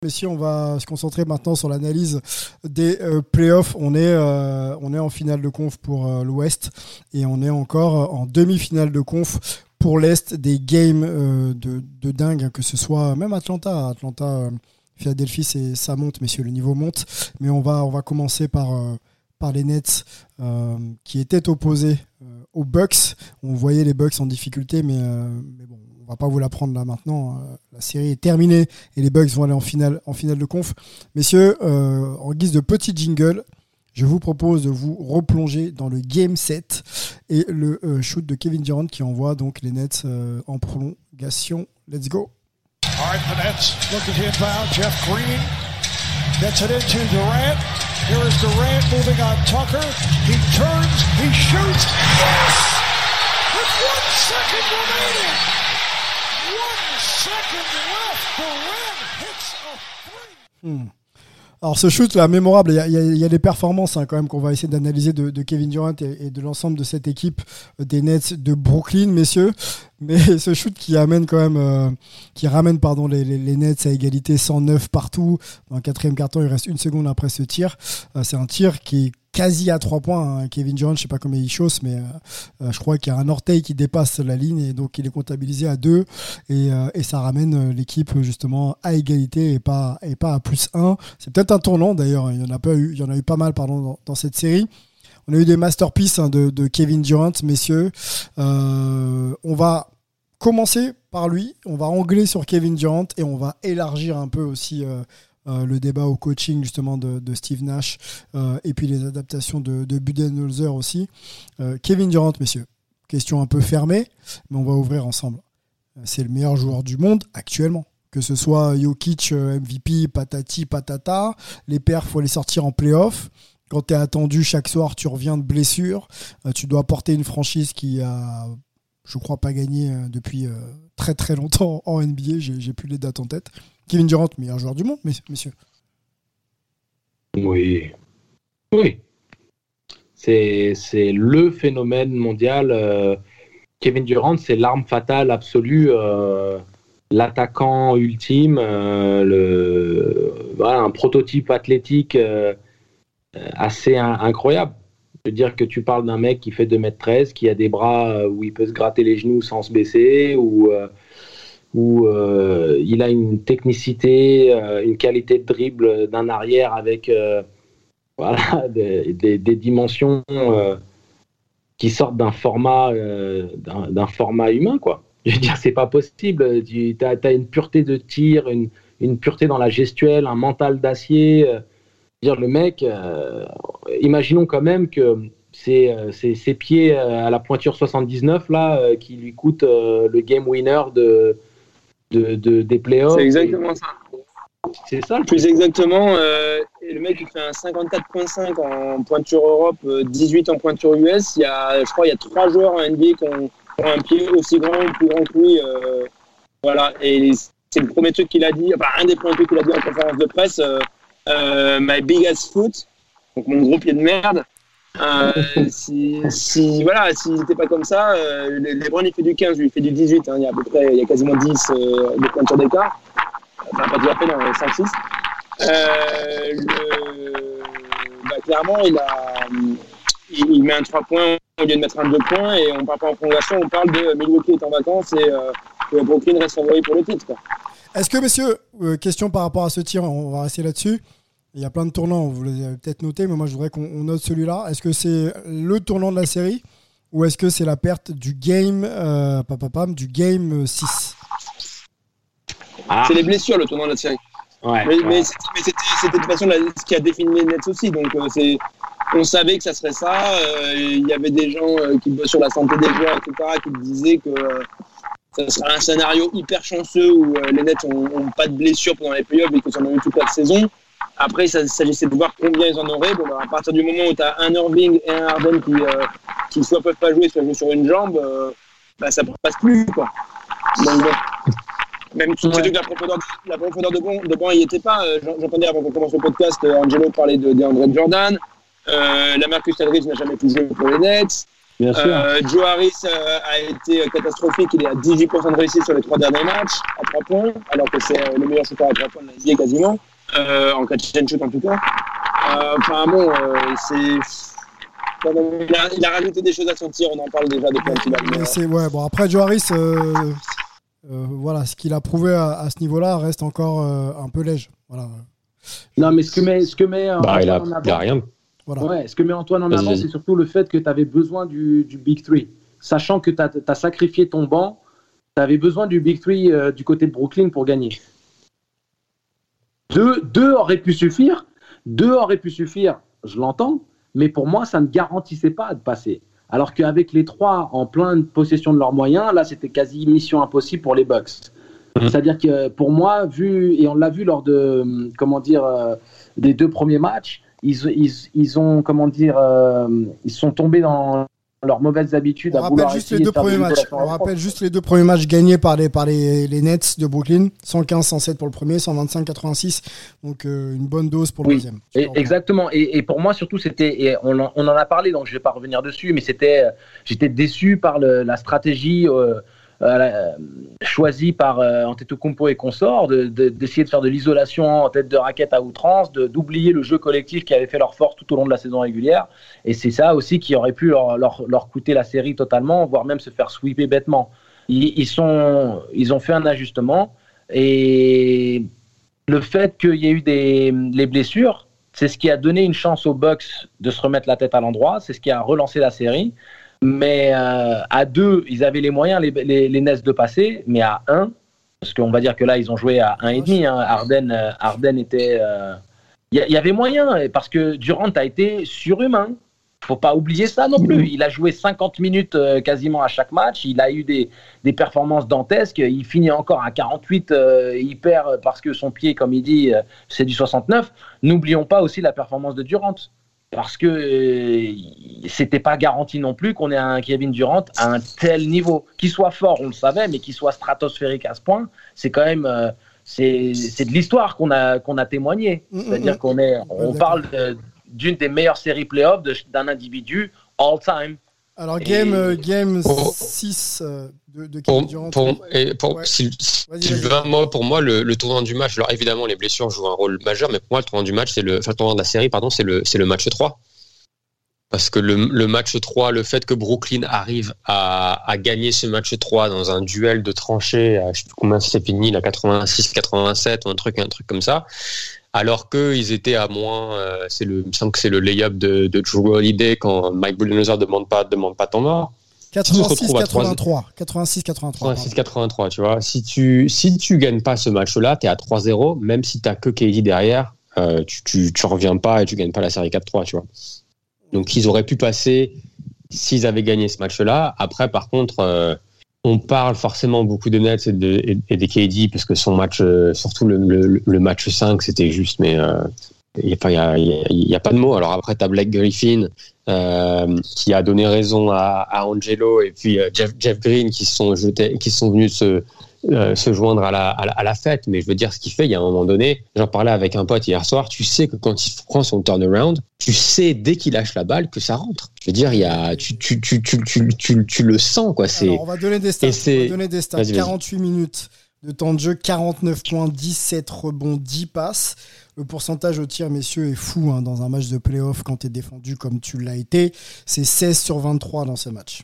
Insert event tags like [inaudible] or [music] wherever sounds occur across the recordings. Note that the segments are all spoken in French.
Messieurs, on va se concentrer maintenant sur l'analyse des euh, playoffs. On est, euh, on est en finale de conf pour euh, l'Ouest et on est encore en demi-finale de conf pour l'Est. Des games de, dingue, hein, que ce soit même Atlanta. Atlanta, Philadelphie, ça monte, messieurs, le niveau monte. Mais on va, on va commencer par, par les Nets qui étaient opposés aux Bucks. On voyait les Bucks en difficulté, mais, mais bon, on va pas vous la prendre là maintenant. Euh, la série est terminée et les Bucks vont aller en finale, en finale de conf. Messieurs, euh, en guise de petit jingle, je vous propose de vous replonger dans le game 7 et le euh, shoot de Kevin Durant qui envoie donc les Nets euh, en prolongation. Let's go. All right, the Nets looking to inbound. Jeff Green gets it into Durant. Here is Durant moving on Tucker. He turns, he shoots. Yes! With one second remaining. Three. Alors ce shoot là mémorable, il y a, des performances hein, quand même qu'on va essayer d'analyser de, Kevin Durant et, de l'ensemble de cette équipe euh, des Nets de Brooklyn, messieurs. Mais [laughs] ce shoot qui amène quand même, euh, qui ramène pardon les, Nets à égalité 109 partout. Dans le quatrième carton, il reste une seconde après ce tir. Euh, C'est un tir qui quasi à trois points. hein. Kevin Durant, je sais pas comment il chausse, mais euh, euh, je crois qu'il y a un orteil qui dépasse la ligne et donc il est comptabilisé à deux et, euh, et ça ramène l'équipe justement à égalité et pas et pas à plus 1. C'est peut-être un tournant d'ailleurs, il y en a eu, il y en a eu pas mal pardon dans, cette série. On a eu des masterpieces hein, de, Kevin Durant, messieurs. On va commencer par lui, on va angler sur Kevin Durant et on va élargir un peu aussi euh, le débat au coaching justement de, Steve Nash euh, et puis les adaptations de, de Budenholzer aussi. Euh, Kevin Durant, messieurs, question un peu fermée, mais on va ouvrir ensemble. C'est le meilleur joueur du monde actuellement. Que ce soit Jokic, MVP, patati, patata, les perfs, faut les sortir en playoff. Quand tu es attendu chaque soir, tu reviens de blessure. Tu dois porter une franchise qui a, je crois, pas gagné depuis très très longtemps en NBA. J'ai plus les dates en tête. Kevin Durant, meilleur joueur du monde, mes- messieurs. Oui. Oui. C'est le phénomène mondial. euh, Kevin Durant, c'est l'arme fatale absolue, euh, l'attaquant ultime, euh, un prototype athlétique assez in- incroyable. Je veux dire que tu parles d'un mec qui fait 2m13, qui a des bras où il peut se gratter les genoux sans se baisser, ou où euh, il a une technicité, euh, une qualité de dribble d'un arrière avec euh, voilà, [laughs] des, dimensions qui sortent d'un format, d'un format humain. Quoi. [laughs] Je veux dire, c'est pas possible. Tu as, une pureté de tir, une, une pureté dans la gestuelle, un mental d'acier. dire, le mec, imaginons quand même que c'est ses pieds à la pointure 79 là, qui lui coûtent euh, le game winner de, de, de- des playoffs. C'est exactement ça. C'est ça le Plus exactement, euh, le mec il fait un 54.5 en pointure Europe, euh, 18 en pointure US. Il y a, je crois, il y a trois joueurs en NBA qui ont, qui ont un pied aussi grand ou plus grand que lui. euh, voilà, et c'est le premier truc qu'il a dit, enfin un des premiers trucs qu'il a dit en conférence de presse. euh, euh, my big ass foot, donc mon gros pied de merde. Euh, [laughs] si, si voilà, s'il n'était pas comme ça, euh, les LeBron il fait du 15, lui il fait du 18. hein, il y a à peu près, il y a quasiment 10 euh, de pointure d'écart. Enfin, pas tout à fait, non, 5-6. Euh, le- bah, clairement, il, a, il, il met un 3 points au lieu de mettre un 2 points et on parle pas en prolongation, on parle de Milwaukee est en vacances et euh, que Brooklyn reste favori pour le titre. Est-ce que, messieurs, euh, question par rapport à ce tir, on va rester là-dessus. Il y a plein de tournants, vous l'avez peut-être noté, mais moi je voudrais qu'on note celui-là. Est-ce que c'est le tournant de la série ou est-ce que c'est la perte du game, euh, papapam, du game 6 ah. C'est les blessures le tournant de la série. Ouais, mais, ouais. mais c'était de toute façon ce qui a défini les Nets aussi. Donc euh, c'est on savait que ça serait ça. Euh, Il y avait des gens euh, qui bossent sur la santé des joueurs, etc., qui disaient que euh, ça serait un scénario hyper chanceux où euh, les Nets n'ont pas de blessures pendant les playoffs et qu'ils en ont eu toute la saison. Après, il s'agissait de voir combien ils en auraient. Bon, bah, à partir du moment où tu as un Irving et un Harden qui, euh, qui soit peuvent pas jouer, soit jouent sur une jambe, euh, bah, ça ne passe plus. Quoi. Donc, bon. Même si Ouais. que la profondeur, de- la profondeur de banc, de banc n'y était pas. Euh, j'en- J'entendais avant qu'on commence le podcast, euh, Angelo parlait de DeAndre Jordan. Euh, la Marcus Aldridge n'a jamais pu jouer pour les Nets. Bien sûr. Euh, Joe Harris euh, a été catastrophique. Il est à 18% de réussite sur les trois derniers matchs à 3 points, alors que c'est le meilleur shooter à 3 points de la NBA quasiment, euh, en catch and shoot en tout cas. Euh, Enfin bon, euh, c'est. Il a, il a rajouté des choses à son tir, on en parle déjà depuis un petit moment. Mais c'est ouais, bon après Joe Harris, euh, euh, voilà, ce qu'il a prouvé à, à ce niveau-là reste encore euh, un peu léger. Voilà, Non, mais ce que met, ce que met Bah, il a, Antoine en il a avant- rien. voilà. Ouais, ce que met Antoine en avant, c'est surtout le fait que tu avais besoin du, du Big Three. Sachant que tu as, sacrifié ton banc, tu avais besoin du Big Three euh, du côté de Brooklyn pour gagner. Deux, deux auraient pu suffire. Deux auraient pu suffire, je l'entends. Mais pour moi, ça ne garantissait pas de passer. Alors qu'avec les trois en pleine possession de leurs moyens, là, c'était quasi mission impossible pour les Bucks. Mhm. C'est-à-dire que pour moi, vu, et on l'a vu lors de, comment dire, euh, des deux premiers matchs, ils, ils, ils ont, comment dire, euh, ils sont tombés dans leurs mauvaises habitudes On à rappelle juste les de deux premiers matchs. On rappelle juste les deux premiers matchs gagnés par les par les, les Nets de Brooklyn, 115-107 pour le premier, 125-86. Donc euh, une bonne dose pour le Oui. deuxième. Et- exactement. Et, et pour moi, surtout, c'était, on, en- on en a parlé, donc je vais pas revenir dessus, mais c'était, euh, j'étais déçu par le- la stratégie euh, euh, choisie par euh, Antetokounmpo et consorts, de- de- d'essayer de, faire de l'isolation en tête de raquette à outrance, d'oublier le jeu collectif qui avait fait leur force tout au long de la saison régulière. Et c'est ça aussi qui aurait pu leur, coûter la série totalement, voire même se faire sweeper bêtement. Ils, ont fait un ajustement et le fait qu'il y ait eu des les blessures, c'est ce qui a donné une chance aux Bucks de se remettre la tête à l'endroit, c'est ce qui a relancé la série. Mais euh, à deux, ils avaient les moyens, les, les, les de passer, mais à un, parce qu'on va dire que là, ils ont joué à un et demi. Hein. Harden, euh, Harden était. euh, Il il y avait moyen, parce que Durant a été surhumain. Faut pas oublier ça non plus. Il a joué 50 minutes euh, quasiment à chaque match. Il a eu des, des performances dantesques. Il finit encore à 48. euh, il perd parce que son pied, comme il dit, euh, c'est du 69. N'oublions pas aussi la performance de Durant. Parce que euh, c'était pas garanti non plus qu'on ait un Kevin Durant à un tel niveau. Qu'il soit fort, on le savait, mais qu'il soit stratosphérique à ce point, c'est quand même. euh, c'est de l'histoire qu'on a, qu'on a témoigné. Mm, mm, C'est-à-dire mm. qu'on est, on parle de- d'une des meilleures séries playoffs d'un individu all time. Alors game, Et- euh, game Pour- 6 euh, de, de Kevin Pour, Durant. pour, et pour Ouais. Syl- Vas-y, Sylvain, moi, pour moi, le, le tournant du match, alors évidemment, les blessures jouent un rôle majeur, mais pour moi, le tournant du match, c'est le, enfin, le tournant de la série, pardon, c'est le, c'est le match 3. Parce que le, le match 3, le fait que Brooklyn arrive à, à gagner ce match 3 dans un duel de tranchées, à, je sais plus combien c'est fini, là, 86, 87, ou un truc, un truc comme ça, alors qu'ils étaient à moins, euh, c'est le, il me semble que c'est le lay-up de, de Drew Holiday quand Mike Budenholzer demande pas, demande pas ton mort. tu te retrouves à 86-83. 86-83. 86-83, tu vois. Si tu, si tu gagnes pas ce match-là, tu es à 3-0, même si tu que KD derrière, euh, tu, tu, tu reviens pas et tu gagnes pas la série 4-3, tu vois. Donc ils auraient pu passer s'ils avaient gagné ce match-là. Après, par contre, euh, on parle forcément beaucoup de Nets et, de, des KD, parce que son match, euh, surtout le, match 5, c'était juste, mais euh, il n'y a, pas de mots. Alors après, tu as Blake Griffin euh, qui a donné raison à, Angelo et puis euh, Jeff, Green qui sont venus se, euh, se joindre à la, à, la, à la, fête. Mais je veux dire, ce qu'il fait, il y a un moment donné, j'en parlais avec un pote hier soir, tu sais que quand il prend son turnaround, tu sais dès qu'il lâche la balle que ça rentre. Je veux dire, il y a, tu, tu, tu, tu, tu, tu, tu le sens. Quoi. Alors, on va donner des stats. On va donner des stats. 48 minutes de temps de jeu, 49 points, 17 rebonds, 10 passes. Le pourcentage au tir, messieurs, est fou hein, dans un match de playoff quand tu es défendu comme tu l'as été. C'est 16 sur 23 dans ce match.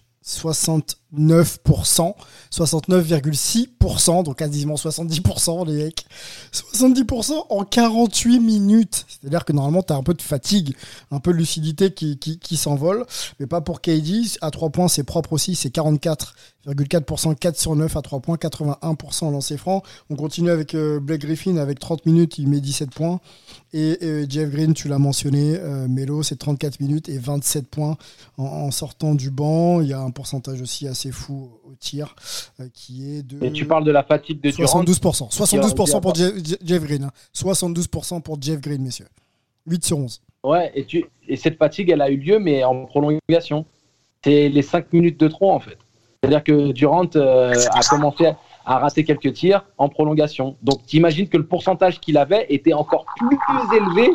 9%, 69,6%, donc quasiment 70% les mecs. 70% en 48 minutes. C'est-à-dire que normalement, tu as un peu de fatigue, un peu de lucidité qui, qui, s'envole, mais pas pour KD. À 3 points, c'est propre aussi, c'est 44,4%, 4 sur 9 à 3 points, 81% en franc. On continue avec euh, Blake Griffin avec 30 minutes, il met 17 points. Et Jeff Green, tu l'as mentionné, euh, Melo, c'est 34 minutes et 27 points en, en sortant du banc. Il y a un pourcentage aussi assez fou au tir euh, qui est de Et tu parles de la fatigue de Durant. 72%. 72% pour Jeff, Jeff Green. hein. 72% pour Jeff Green, messieurs. 8 sur 11. Ouais, et, tu, et cette fatigue, elle a eu lieu, mais en prolongation. C'est les 5 minutes de trop, en fait. C'est-à-dire que Durant euh, a commencé à rater quelques tirs en prolongation. Donc, t'imagines que le pourcentage qu'il avait était encore plus élevé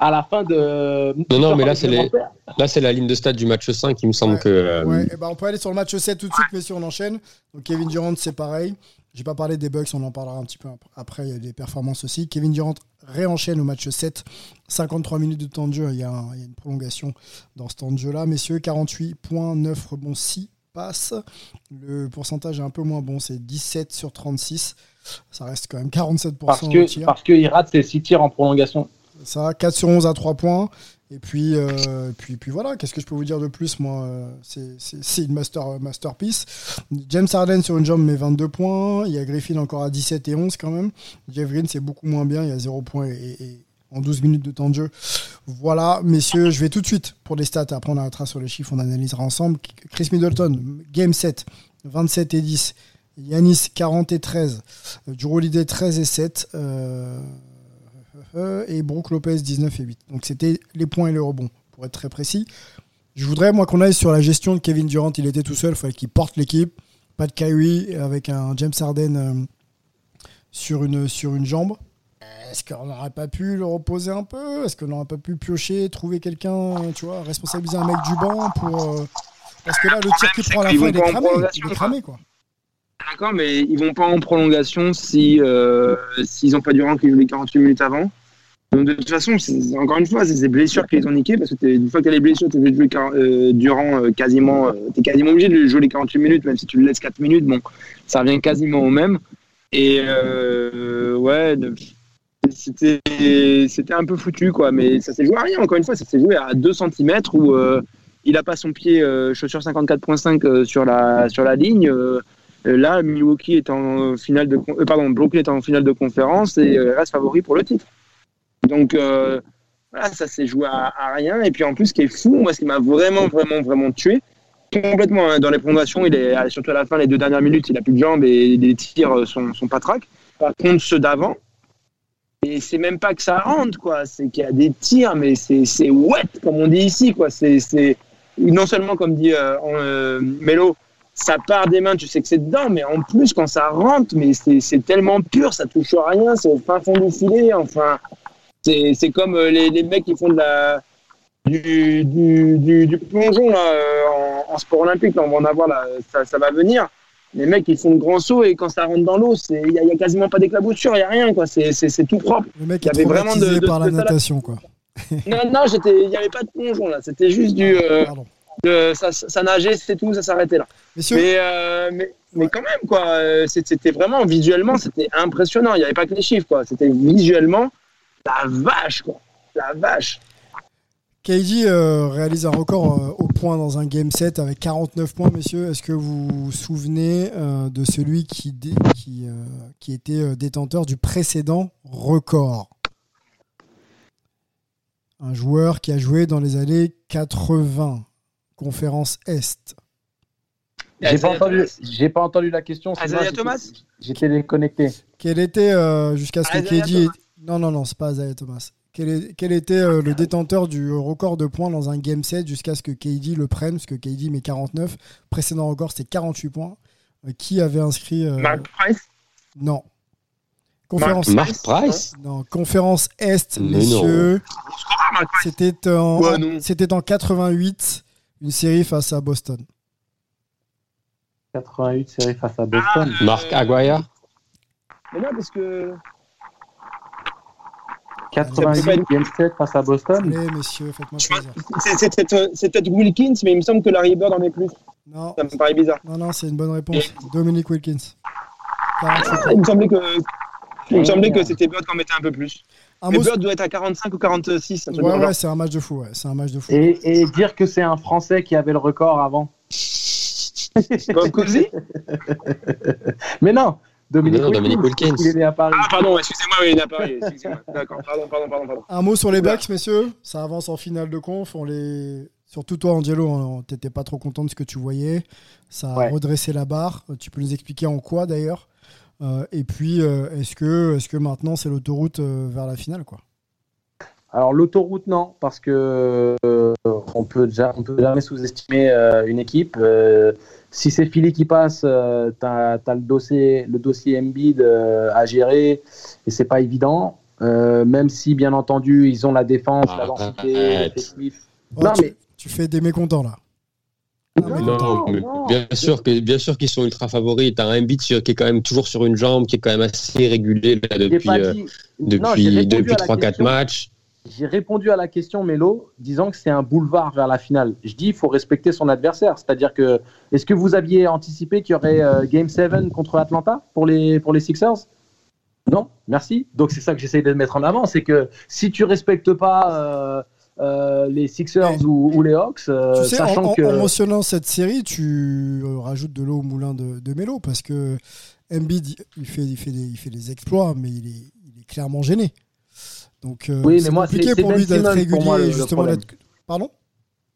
à la fin de. Non, non, mais là, c'est les- Là, c'est la ligne de stade du match 5. Il me semble que. euh, Ouais, eh ben, on peut aller sur le match 7 tout de suite, messieurs, on enchaîne. Donc Kevin Durant, c'est pareil. J'ai pas parlé des Bucks, on en parlera un petit peu ap- après. Il y a des performances aussi. Kevin Durant réenchaîne au match 7. 53 minutes de temps de jeu. Il y a, un- il y a une prolongation dans ce temps de jeu-là. Messieurs, 48 points, 9 rebonds, 6 passes. Le pourcentage est un peu moins bon, c'est 17 sur 36. Ça reste quand même 47% Parce au que tir. parce qu'il rate ses 6 tirs en prolongation. Ça, 4 sur 11 à 3 points. Et puis, euh, puis, puis voilà, qu'est-ce que je peux vous dire de plus Moi, euh, c'est- une master, masterpiece. James Harden sur une jambe met 22 points. Il y a Griffin encore à 17 et 11 quand même. Jeff Green, c'est beaucoup moins bien. Il y a 0 points et, en 12 minutes de temps de jeu. Voilà, messieurs, je vais tout de suite pour les stats. Après, on arrêtera sur les chiffres, on analysera ensemble. Chris Middleton, game 7, 27 et 10. Yanis, 40 et 13. Euh, Drew Holiday, 13 et 7. Euh, euh, et Brook Lopez 19 et 8. Donc c'était les points et les rebonds, pour être très précis. Je voudrais, moi, qu'on aille sur la gestion de Kevin Durant. Il était tout seul, il fallait qu'il porte l'équipe. Pas de Kyrie avec un James Harden euh, sur, une, sur une jambe. Est-ce qu'on n'aurait pas pu le reposer un peu? Est-ce qu'on n'aurait pas pu piocher, trouver quelqu'un, tu vois, responsabiliser un mec du banc pour. euh, Parce que là, le tir qu'il prend à la fin, il est cramé. Il prolongation, est cramé, quoi. D'accord, mais ils vont pas en prolongation si euh, s'ils n'ont pas Durant qui joue les 48 minutes avant? De toute façon, encore une fois, c'est ces blessures qui les ont niqués parce que une fois que tu as les blessures, tu es obligé de jouer euh, Durant euh, quasiment, euh, quasiment obligé de jouer les 48 minutes, même si tu le laisses 4 minutes, bon, ça revient quasiment au même. Et euh, ouais, c'était un peu foutu quoi, mais ça s'est joué à rien. Encore une fois, ça s'est joué à 2 cm où il a pas son pied chaussure 54.5 euh, sur la sur la ligne. Là, Milwaukee est en finale de, pardon, Brooklyn est en finale de conférence et reste favori pour le titre. Donc euh, voilà, ça s'est joué à, rien. Et puis en plus, ce qui est fou, moi, ce qui m'a vraiment, vraiment, vraiment tué, complètement hein, dans les prolongations, il est surtout à la fin, les deux dernières minutes, il a plus de jambes et les tirs euh, sont, sont track. Par contre, ceux d'avant, et c'est même pas que ça rentre, quoi. C'est qu'il y a des tirs, mais c'est wet, comme on dit ici, quoi. C'est non seulement, comme dit euh, euh, Melo, ça part des mains, tu sais que c'est dedans, mais en plus, quand ça rentre, mais c'est tellement pur, ça touche à rien, c'est au fin fond du filet. Enfin, c'est c'est comme euh, les, les mecs qui font de la du, du, du, du plongeon là, euh, en, en sport olympique. Là, on va en avoir là, ça, ça va venir. Les mecs ils font de grands sauts et quand ça rentre dans l'eau, c'est il y, a- quasiment pas d'éclaboussure, il y a rien quoi. C'est tout propre. Le mec Il y est avait vraiment de- de- par la là. natation, quoi. Non non, j'étais, il y avait pas de plongeon là. C'était juste du, euh, de- ça, ça nageait, c'est tout, ça s'arrêtait là. Messieurs, Mais, euh, mais, mais quand même, quoi, c'était vraiment visuellement, c'était impressionnant. Il n'y avait pas que les chiffres, quoi. C'était visuellement la vache, quoi. La vache. KD euh, réalise un record euh, au point dans un game set avec 49 points, messieurs. Est-ce que vous vous souvenez euh, de celui qui, dé- qui, euh, qui était euh, détenteur du précédent record? Un joueur qui a joué dans les années 80, conférence Est. J'ai pas, entendu, pas la question. Thomas J'étais déconnecté. Quel était, euh, jusqu'à ce que. Thomas. Non, non, non, c'est pas Isaiah Thomas. Quel, est- quel était euh, le détenteur du record de points dans un game set jusqu'à ce que KD le prenne? Parce que KD met 49. Précédent record, c'était 48 points. Euh, qui avait inscrit... euh, Mark Price? Non. Conférence, Mark Price? Non, conférence Est, Mais messieurs. Mark Price. C'était en, Ouais, non. c'était en 88, une série face à Boston. 88 série face à Boston. Ah, Marc Aguaya Mais non, parce que. 88 game 7 face à Boston. Messieurs, faites-moi Je crois- plaisir. C'est peut-être Wilkins, mais il me semble que Larry Bird en est plus. Non. Ça me paraît bizarre. Non, non, c'est une bonne réponse. Dominique Wilkins. Il me semblait que, il me semblait que c'était Bird qui en mettait un peu plus. Un Mais Bird doit être à 45 ou 46. Ouais, ouais, c'est un match de fou. Ouais. C'est un match de fou. Et, et, dire que c'est un Français qui avait le record avant. Comme Cousy [laughs] Mais non, Dominique, non, Dominique Wilkins. Il est né à Paris. Ah, pardon, excusez-moi, oui, il est né à Paris. [laughs] D'accord, pardon, pardon, pardon, pardon. Un mot sur les backs, messieurs. Ça avance en finale de conf. On les... Surtout toi, Angelo, t'étais pas trop content de ce que tu voyais. Ça a redressé la barre. Tu peux nous expliquer en quoi d'ailleurs? Euh, Et puis, euh, est-ce que, est que maintenant c'est l'autoroute euh, vers la finale quoi? Alors l'autoroute non, parce que on peut on peut jamais sous-estimer une équipe. Si c'est Philly qui passe, tu as, le dossier le dossier Embiid à gérer et c'est pas évident. même si bien entendu ils ont la défense, la densité, oh, non, mais tu fais des mécontents là. non, mais bien sûr que bien sûr qu'ils sont ultra favoris. T'as un beat qui est quand même toujours sur une jambe, qui est quand même assez régulé là, depuis euh, depuis depuis 3-4 matchs. J'ai répondu à la question Mélo, disant que c'est un boulevard vers la finale. Je dis il faut respecter son adversaire, c'est-à-dire que est-ce que vous aviez anticipé qu'il y aurait euh, Game 7 contre Atlanta pour les pour les Sixers? Non, merci. Donc c'est ça que j'essaie de mettre en avant, c'est que si tu respectes pas euh, euh, les Sixers ou, les Hawks, sachant en, que... en, mentionnant cette série, tu rajoutes de l'eau au moulin de, de Melo parce que Embiid, il fait, il fait, des, il fait des exploits, mais il est, il est clairement gêné. Donc, oui, mais moi, compliqué pour ben lui d'être régulier justement Pardon?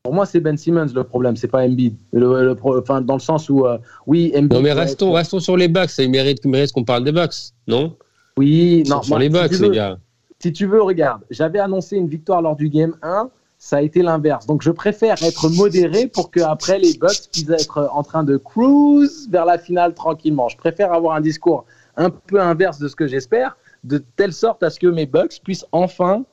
Pour moi, c'est Ben Simmons le problème, c'est pas Embiid. Le, enfin, dans le sens où, oui, Embiid. Non, mais restons, restons sur les Bucks. Il mérite, mérite qu'on parle des Bucks, non? Oui, non. Sur les Bucks, les gars. Si tu veux, regarde, j'avais annoncé une victoire lors du game 1, ça a été l'inverse. Donc je préfère être modéré pour qu'après les Bucks puissent être en train de cruise vers la finale tranquillement. Je préfère avoir un discours un peu inverse de ce que j'espère, de telle sorte à ce que mes Bucks puissent enfin,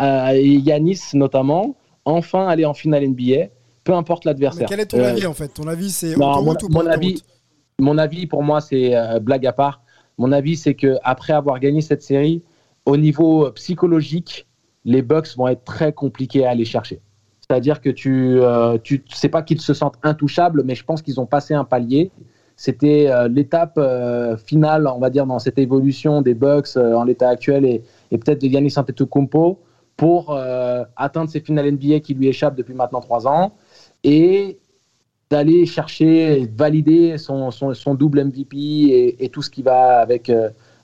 euh, et Yanis notamment, enfin aller en finale NBA, peu importe l'adversaire. Quel est ton euh, avis en fait? Ton avis c'est mon, mon avis, mon avis pour moi c'est euh, blague à part. Mon avis c'est que après avoir gagné cette série, au niveau psychologique, les Bucks vont être très compliqués à aller chercher. C'est-à-dire que tu, tu sais pas qu'ils se sentent intouchables, mais je pense qu'ils ont passé un palier. C'était euh, l'étape euh, finale, on va dire, dans cette évolution des Bucks en l'état actuel et, peut-être de Giannis Antetokounmpo pour atteindre ces finales NBA qui lui échappent depuis maintenant trois ans et d'aller chercher, valider son, son, double MVP et, et, tout ce qui va avec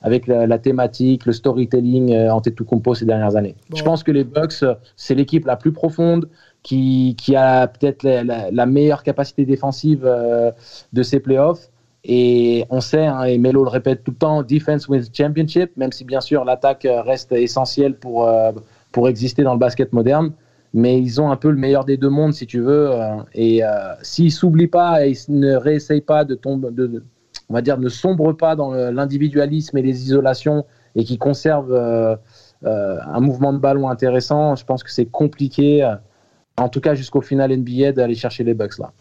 avec la, thématique, le storytelling euh, en tout compo ces dernières années. Je pense que les Bucks, euh, c'est l'équipe la plus profonde, qui, a peut-être la, meilleure capacité défensive euh, de ces playoffs. Et on sait, hein, et Melo le répète tout le temps, defense wins championship, même si bien sûr l'attaque reste essentielle pour, pour exister dans le basket moderne. Mais ils ont un peu le meilleur des deux mondes, si tu veux. et s'ils s'oublient pas et ne réessayent pas de tomber, de, on va dire, ne sombre pas dans l'individualisme et les isolations et qui conserve euh, euh, un mouvement de ballon intéressant, je pense que c'est compliqué, euh, en tout cas jusqu'au final NBA, d'aller chercher les Bucks là.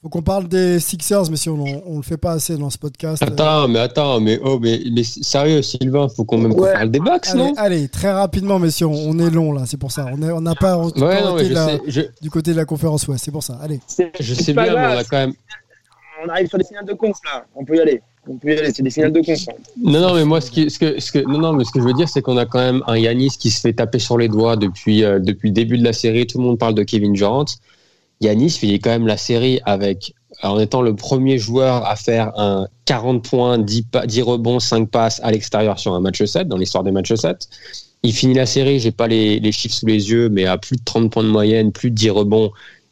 Faut qu'on parle des Sixers, mais si on, ne le fait pas assez dans ce podcast. Attends, mais attends, mais oh, mais, sérieux, Sylvain, faut qu'on même parle des Bucks, allez, non? Allez, très rapidement, messieurs, on est long là, c'est pour ça. On n'a pas du côté de la conférence ouest, c'est pour ça. Allez. Je sais bien, mais on a quand même on arrive sur des signaux de conf là. On peut y aller. On peut y. C'est des signaux de conf. Non, non, mais moi, ce, que, je veux dire, c'est qu'on a quand même un Yanis qui se fait taper sur les doigts depuis, euh, le début de la série. Tout le monde parle de Kevin Durant. Yanis fait quand même la série en étant le premier joueur à faire un 40 points, 10, 10 rebonds, 5 passes à l'extérieur sur un match 7, dans l'histoire des matchs 7. Il finit la série, j'ai pas les, les, chiffres sous les yeux, mais à plus de 30 points de moyenne, plus de 10 rebonds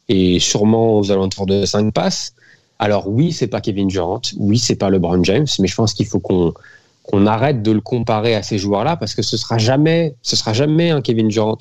et sûrement aux alentours de 5 passes. Alors oui, c'est pas Kevin Durant, oui, c'est pas LeBron James, mais je pense qu'il faut qu'on qu'on arrête de le comparer à ces joueurs-là parce que ce sera jamais, ce sera jamais un Kevin Durant.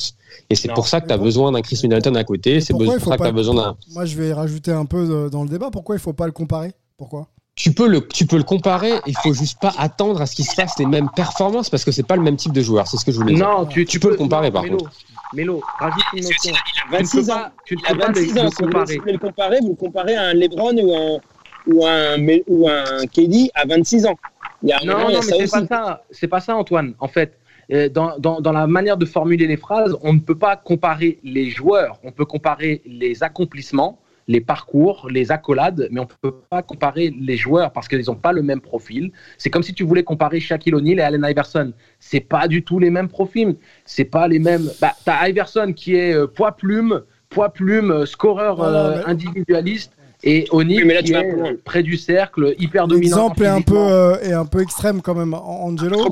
Et c'est pour ça que tu as besoin d'un Chris Middleton à côté. C'est pour ça que tu as besoin d'un. Moi, je vais rajouter un peu dans le débat. Pourquoi il faut pas le comparer? Pourquoi? Tu peux le tu peux le comparer il faut juste pas attendre à ce qu'il se fasse les mêmes performances parce que c'est pas le même type de joueur c'est ce que je voulais dire non tu, tu peux, le comparer par contre Mélo, rajoute une notion. Il a 26 ans. Tu ne peux pas le comparer. Si vous le comparer, vous le comparez à un LeBron ou un, ou un, ou un KD à 26 ans. Il y a non, non, mais c'est pas ça. C'est pas ça, Antoine. En fait, euh, dans, dans, dans, la manière de formuler les phrases, on ne peut pas comparer les joueurs. On peut comparer les accomplissements, les parcours, les accolades, mais on ne peut pas comparer les joueurs parce qu'ils n'ont pas le même profil. C'est comme si tu voulais comparer Shaquille O'Neal et Allen Iverson. C'est pas du tout les mêmes profils. C'est pas les mêmes. Bah, t'as Iverson qui est euh, poids plume, poids plume, euh, scoreur euh, individualiste. Et O'Neal Oui, mais là, qui est un peu loin. près du cercle, hyper dominant. L'exemple est un peu euh, est un peu extrême quand même, Angelo.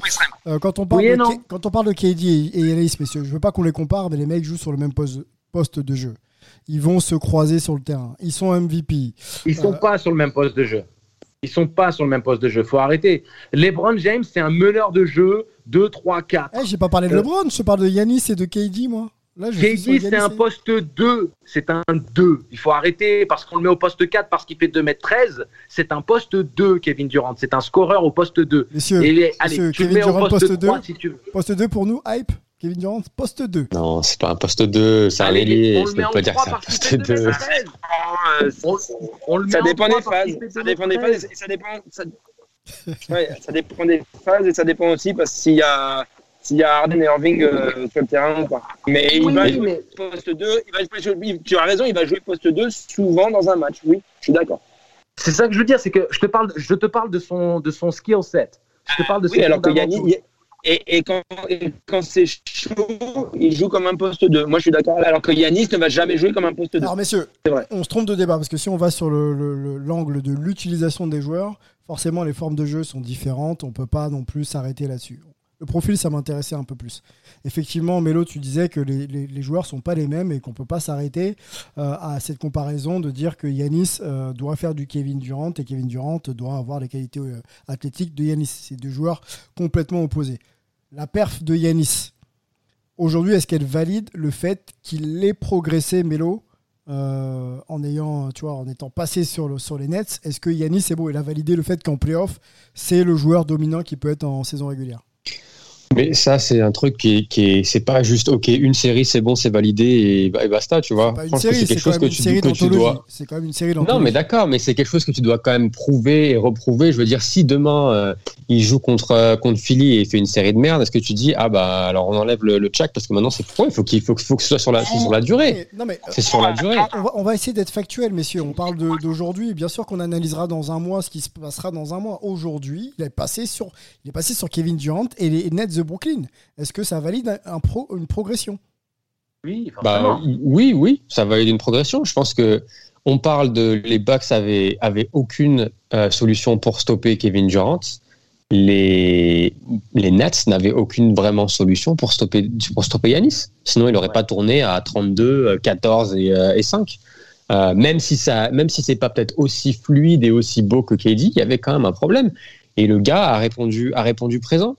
Euh, quand on parle Oui de quand on parle de KD et, et Yanis, messieurs, je veux pas qu'on les compare, mais les mecs jouent sur le même poste, poste de jeu. Ils vont se croiser sur le terrain. Ils sont MVP. Ils sont Euh, pas sur le même poste de jeu. Ils sont pas sur le même poste de jeu. Faut arrêter. LeBron James, c'est un meneur de jeu 2, 3, 4. Eh, j'ai pas parlé de Euh, LeBron, je parle de Yanis et de KD, moi. Là, KD, c'est un poste 2. C'est un 2. Il faut arrêter parce qu'on le met au poste 4 parce qu'il fait 2m13. C'est un poste 2, Kevin Durant. C'est un scoreur au poste 2. Messieurs, Et les- allez, messieurs, tu le Kevin mets au Durant, poste, poste 3 2. si tu veux. Poste 2 pour nous, hype. Kevin Durant, poste 2. Non, c'est pas un poste 2, c'est un ailier. on Je le met peux en pas dire que 3 c'est un poste fait 2. 2m13. Euh, On, on le met Ça en dépend 3 des phases. Ça dépend des 2m13. phases et ça dépend. Ça... Ouais, ça dépend des phases et ça dépend aussi parce s'il y a s'il y a Harden et Irving euh, sur le terrain ou pas. Mais il Oui, va mais- jouer poste 2. Il va jouer, il- tu as raison, il va jouer poste 2 souvent dans un match. Oui, je suis d'accord. C'est ça que je veux dire, c'est que je te parle, je te parle de son, de son skill set. Je te parle de Oui, ses alors que. Yannick, et, et quand, et quand c'est chaud, il joue comme un poste 2. Moi, je suis d'accord. Alors que Yanis ne va jamais jouer comme un poste 2. Alors, messieurs, vrai. on se trompe de débat parce que si on va sur le- le- le- l'angle de l'utilisation des joueurs, forcément les formes de jeu sont différentes. On peut pas non plus s'arrêter là-dessus. Le profil, ça m'intéressait un peu plus. Effectivement, Mélo, tu disais que les, les- les joueurs sont pas les mêmes et qu'on peut pas s'arrêter euh, à cette comparaison de dire que Yanis euh, doit faire du Kevin Durant et Kevin Durant doit avoir les qualités euh, athlétiques de Yanis. C'est deux joueurs complètement opposés. La perf de Yanis, aujourd'hui, est-ce qu'elle valide le fait qu'il ait progressé, Mélo, euh, en ayant, en étant passé sur, le, sur les Nets? Est-ce que Yanis, c'est bon, il a validé le fait qu'en playoff, c'est le joueur dominant qui peut être en saison régulière? Mais ça, c'est un truc qui est, qui est- c'est pas juste, ok, une série, c'est bon, c'est validé et, et basta, tu vois. Que c'est c'est quelque chose que tu, que tu dois. C'est quand même une série Non, mais d'accord, mais c'est quelque chose que tu dois quand même prouver et reprouver. Je veux dire, si demain euh, il joue contre euh, contre Philly et il fait une série de merde, est-ce que tu dis ah bah alors on enlève le, le check parce que maintenant c'est pourquoi il faut qu'il faut, que- faut que ce soit sur la sur la durée. Non, mais, euh, C'est sur la durée. on, va, on va essayer d'être factuel, messieurs. On parle d'aujourd'hui. Bien sûr qu'on analysera dans un mois ce qui se passera dans un mois. Aujourd'hui, il est passé sur, il est passé sur Kevin Durant et les Nets de Brooklyn. Est-ce que ça valide un, un pro, une progression? Oui, Bah, forcément. oui, oui, ça valide une progression. Je pense que on parle de les Bucks avaient, avaient aucune euh, solution pour stopper Kevin Durant. Les, les Nets n'avaient aucune vraiment solution pour stopper, pour stopper Yanis. Sinon, il n'aurait Ouais. pas tourné à 32, euh, 14 et, euh, et 5. Euh, même si ça, même si c'est pas peut-être aussi fluide et aussi beau que KD, il y avait quand même un problème. Et le gars a répondu, a répondu présent.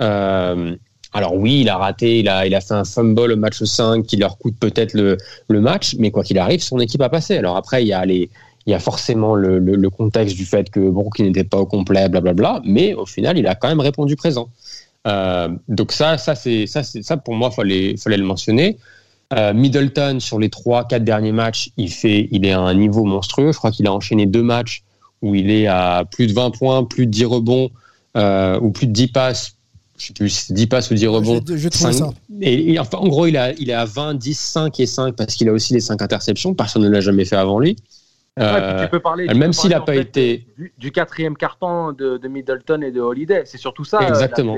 Euh, alors oui, il a raté, il a, il a fait un fumble au match 5 qui leur coûte peut-être le, le match, mais quoi qu'il arrive, son équipe a passé. Alors après, il y a, les, il y a forcément le, le- contexte du fait que Brooklyn n'était pas au complet, blablabla, mais au final, il a quand même répondu présent. Euh, donc ça, ça, ça, ça pour moi, fallait, fallait le mentionner. Euh, Middleton, sur les 3-4 derniers matchs, il, fait, il est à un niveau monstrueux. Je crois qu'il a enchaîné deux matchs où il est à plus de 20 points, plus de 10 rebonds, ou plus de 10 passes. Je sais plus si c'est 10 passes ou 10 rebonds. Je je ça. Et, et enfin, en gros, il, a, il est à 20, 10, 5 et 5 parce qu'il a aussi les 5 interceptions. Personne ne l'a jamais fait avant lui. Ouais, puis Euh, tu peux parler, tu même s'il parler, a en pas fait, été- du, du quatrième carton de, de Middleton et de Holiday. C'est surtout ça. euh, Exactement.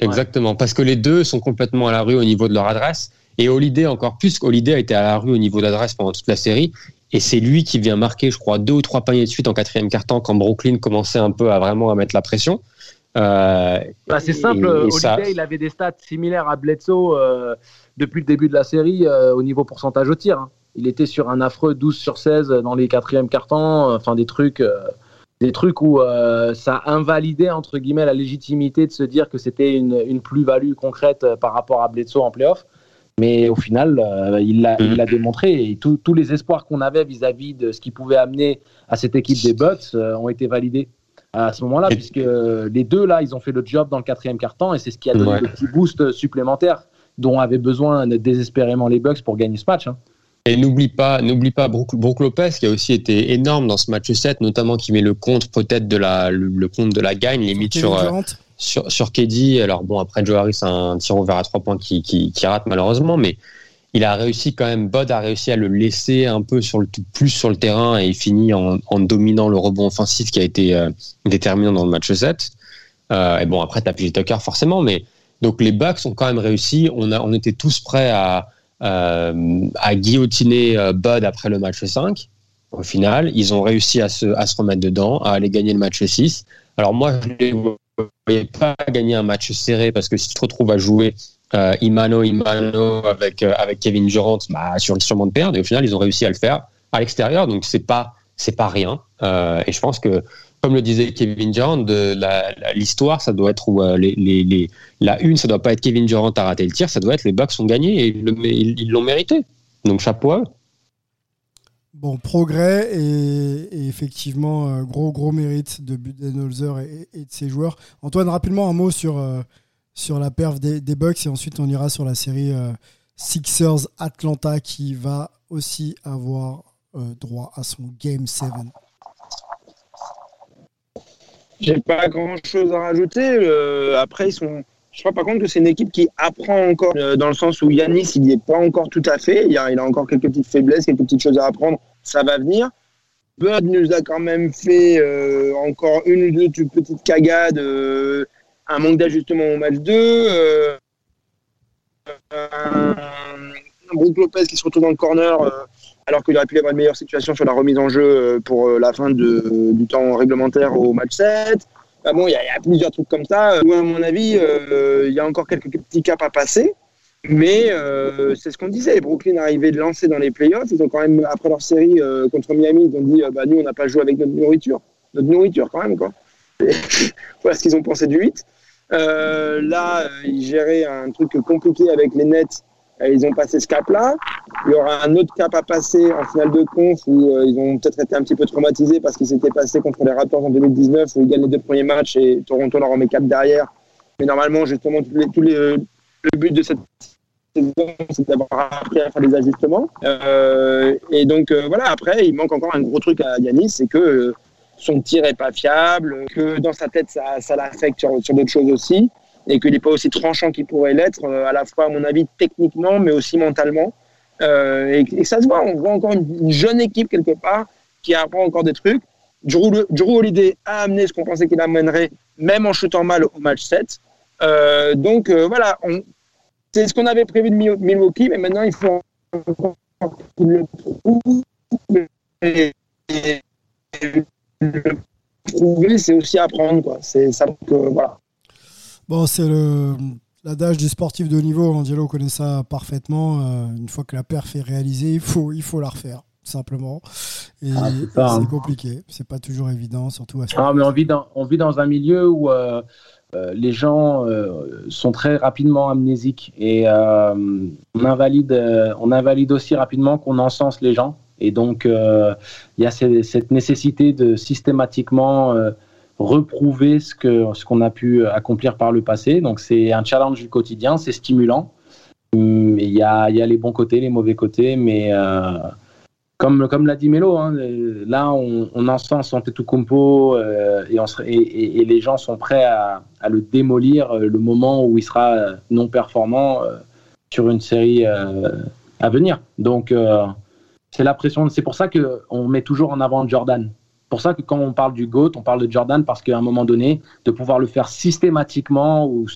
Exactement. Parce que les deux sont complètement à la rue au niveau de leur adresse. Et Holiday encore plus qu'Holiday a été à la rue au niveau d'adresse pendant toute la série. Et c'est lui qui vient marquer, je crois, deux ou trois paniers de suite en quatrième carton quand Brooklyn commençait un peu à vraiment à mettre la pression. Euh, Bah, c'est simple, et Holiday, ça- il avait des stats similaires à Bledsoe euh, depuis le début de la série euh, au niveau pourcentage au tir. hein. Il était sur un affreux 12 sur 16 dans les quatrièmes cartons, enfin des trucs, des trucs où ça invalidait entre guillemets la légitimité de se dire que c'était une, une plus-value concrète par rapport à Bledsoe en playoff. Mais au final, euh, il l'a l'a démontré et tous les espoirs qu'on avait vis-à-vis de ce qu'il pouvait amener à cette équipe des Bucks euh, ont été validés à ce moment-là, Et- puisque les deux là, ils ont fait le job dans le quatrième quart-temps et c'est ce qui a donné Ouais. le petit boost supplémentaire dont avaient besoin désespérément les Bucks pour gagner ce match. hein. Et n'oublie pas, n'oublie pas Brook, Brook Lopez qui a aussi été énorme dans ce match 7, notamment qui met le compte peut-être de la, le, le compte de la gagne, limite sur, euh, sur, sur KD. Alors bon, après Joe Harris a un tir ouvert à trois points qui, qui, qui rate malheureusement, mais il a réussi quand même, Bud a réussi à le laisser un peu plus sur le terrain et il finit en, dominant le rebond offensif qui a été euh, déterminant dans le match 7. Euh, et bon, après, t'as PJ Tucker forcément, mais donc les Bucks ont quand même réussi. On, était tous prêts à, euh, guillotiner Bud après le match 5. Au final, ils ont réussi à se, à se remettre dedans, à aller gagner le match 6. Alors moi, je ne voyais pas gagner un match serré parce que si tu te retrouves à jouer euh, Imano, Imano avec, euh, avec Kevin Durant, bah, sur, sûrement de perdre. Et au final, ils ont réussi à le faire à l'extérieur. Donc, c'est pas, c'est pas rien. Euh, et je pense que, comme le disait Kevin Durant, l'histoire, ça doit être où la une, ça doit pas être Kevin Durant à rater le tir, ça doit être les Bucks ont gagné et ils l'ont mérité. Donc, chapeau à eux. Bon, progrès et, effectivement, gros, gros mérite de Budenholzer et, de ses joueurs. Antoine, rapidement, un mot sur sur la perf des, Bucks et ensuite on ira sur la série euh, Sixers Atlanta qui va aussi avoir euh, droit à son Game 7. J'ai pas grand chose à rajouter. Euh, après, ils sont. Je crois par contre que c'est une équipe qui apprend encore, dans le sens où Yanis, il n'y est pas encore tout à fait. Il a, il a encore quelques petites faiblesses, quelques petites choses à apprendre. Ça va venir. Bud nous a quand même fait encore une ou deux petites cagades un manque d'ajustement au match 2, euh, un, Brook Lopez qui se retrouve dans le corner euh, alors qu'il aurait pu avoir une meilleure situation sur la remise en jeu euh, pour la fin du temps réglementaire au match 7. Bah bon, il y, a plusieurs trucs comme ça. à mon avis, il y a encore quelques petits caps à passer. Mais c'est ce qu'on disait. Brooklyn arrivait de lancer dans les playoffs. Ils ont quand même, après leur série contre Miami, ils ont dit bah, nous, on n'a pas joué avec notre nourriture. Notre nourriture, quand même. Quoi. [laughs] voilà ce qu'ils ont pensé du 8. Euh, là, ils géraient un truc compliqué avec les Nets. Euh, ils ont passé ce cap-là. Il y aura un autre cap à passer en finale de conf où euh, ils ont peut-être été un petit peu traumatisés parce qu'ils s'étaient passés contre les Raptors en 2019 où ils gagnent les deux premiers matchs et Toronto leur en met quatre derrière. Mais normalement, justement, le but de cette saison, c'est d'avoir appris à faire des ajustements. et donc, voilà, après, il manque encore un gros truc à Yanis, c'est que son tir est pas fiable, que dans sa tête ça, l'affecte sur, d'autres choses aussi, et qu'il n'est pas aussi tranchant qu'il pourrait l'être, euh, à la fois à mon avis techniquement, mais aussi mentalement. Euh, et, ça se voit, on voit encore une, jeune équipe quelque part qui apprend encore des trucs. Drew, Holiday a amené ce qu'on pensait qu'il amènerait, même en chutant mal au match 7. Euh, donc voilà, c'est ce qu'on avait prévu de Milwaukee, mais maintenant il faut le prouve le prouver, c'est aussi apprendre. Quoi. C'est ça que, voilà. Bon, c'est le l'adage du sportif de haut niveau. Angelo connaît ça parfaitement. Euh, une fois que la perf est réalisée, il faut, il faut la refaire simplement. Et ah, c'est hein. compliqué. C'est pas toujours évident, surtout à ah, mais on vit dans, on vit dans un milieu où euh, euh, les gens sont très rapidement amnésiques et on invalide, on invalide aussi rapidement qu'on encense les gens. Et donc, euh, il y a cette nécessité de systématiquement euh, reprouver ce qu'on ce qu'on a pu accomplir par le passé. Donc, c'est un challenge du quotidien, c'est stimulant. Hum, il y a, y a, les bons côtés, les mauvais côtés, mais euh, comme, comme l'a dit Melo, hein, là, on, on encense Antetokounmpo euh, et, on et, les gens sont prêts à, le démolir le moment où il sera non performant sur une série à venir. Donc, c'est la pression. C'est pour ça qu'on met toujours en avant Jordan. pour ça que quand on parle du GOAT, on parle de Jordan parce qu'à un moment donné, de pouvoir le faire systématiquement, ou,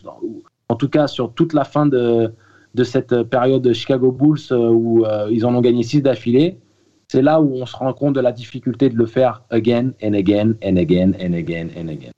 en tout cas sur toute la fin de, de cette période de Chicago Bulls euh, où euh, ils en ont gagné six d'affilée, c'est là où on se rend compte de la difficulté de le faire again and again and again and again and again.